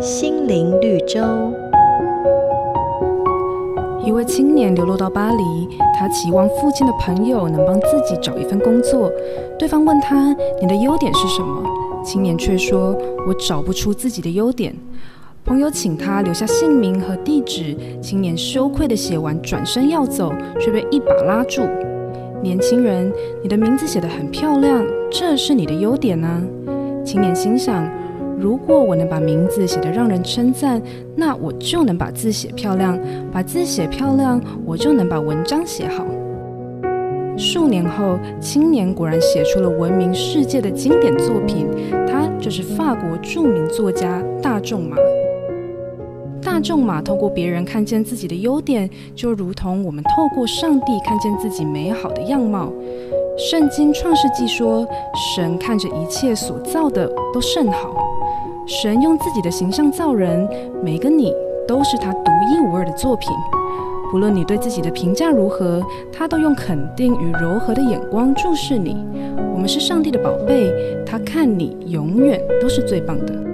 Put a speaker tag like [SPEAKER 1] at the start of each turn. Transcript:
[SPEAKER 1] 心灵绿洲。
[SPEAKER 2] 一位青年流落到巴黎，他期望附近的朋友能帮自己找一份工作。对方问他：“你的优点是什么？”青年却说：“我找不出自己的优点。”朋友请他留下姓名和地址，青年羞愧地写完，转身要走，却被一把拉住。年轻人，你的名字写得很漂亮，这是你的优点呢、青年心想，如果我能把名字写得让人称赞，那我就能把字写漂亮，把字写漂亮，我就能把文章写好。数年后，青年果然写出了闻名世界的经典作品，他就是法国著名作家大仲马。大仲马透过别人看见自己的优点，就如同我们透过上帝看见自己美好的样貌。圣经创世纪说，神看着一切所造的都甚好。神用自己的形象造人，每个你都是他独一无二的作品。不论你对自己的评价如何，他都用肯定与柔和的眼光注视你。我们是上帝的宝贝，他看你永远都是最棒的。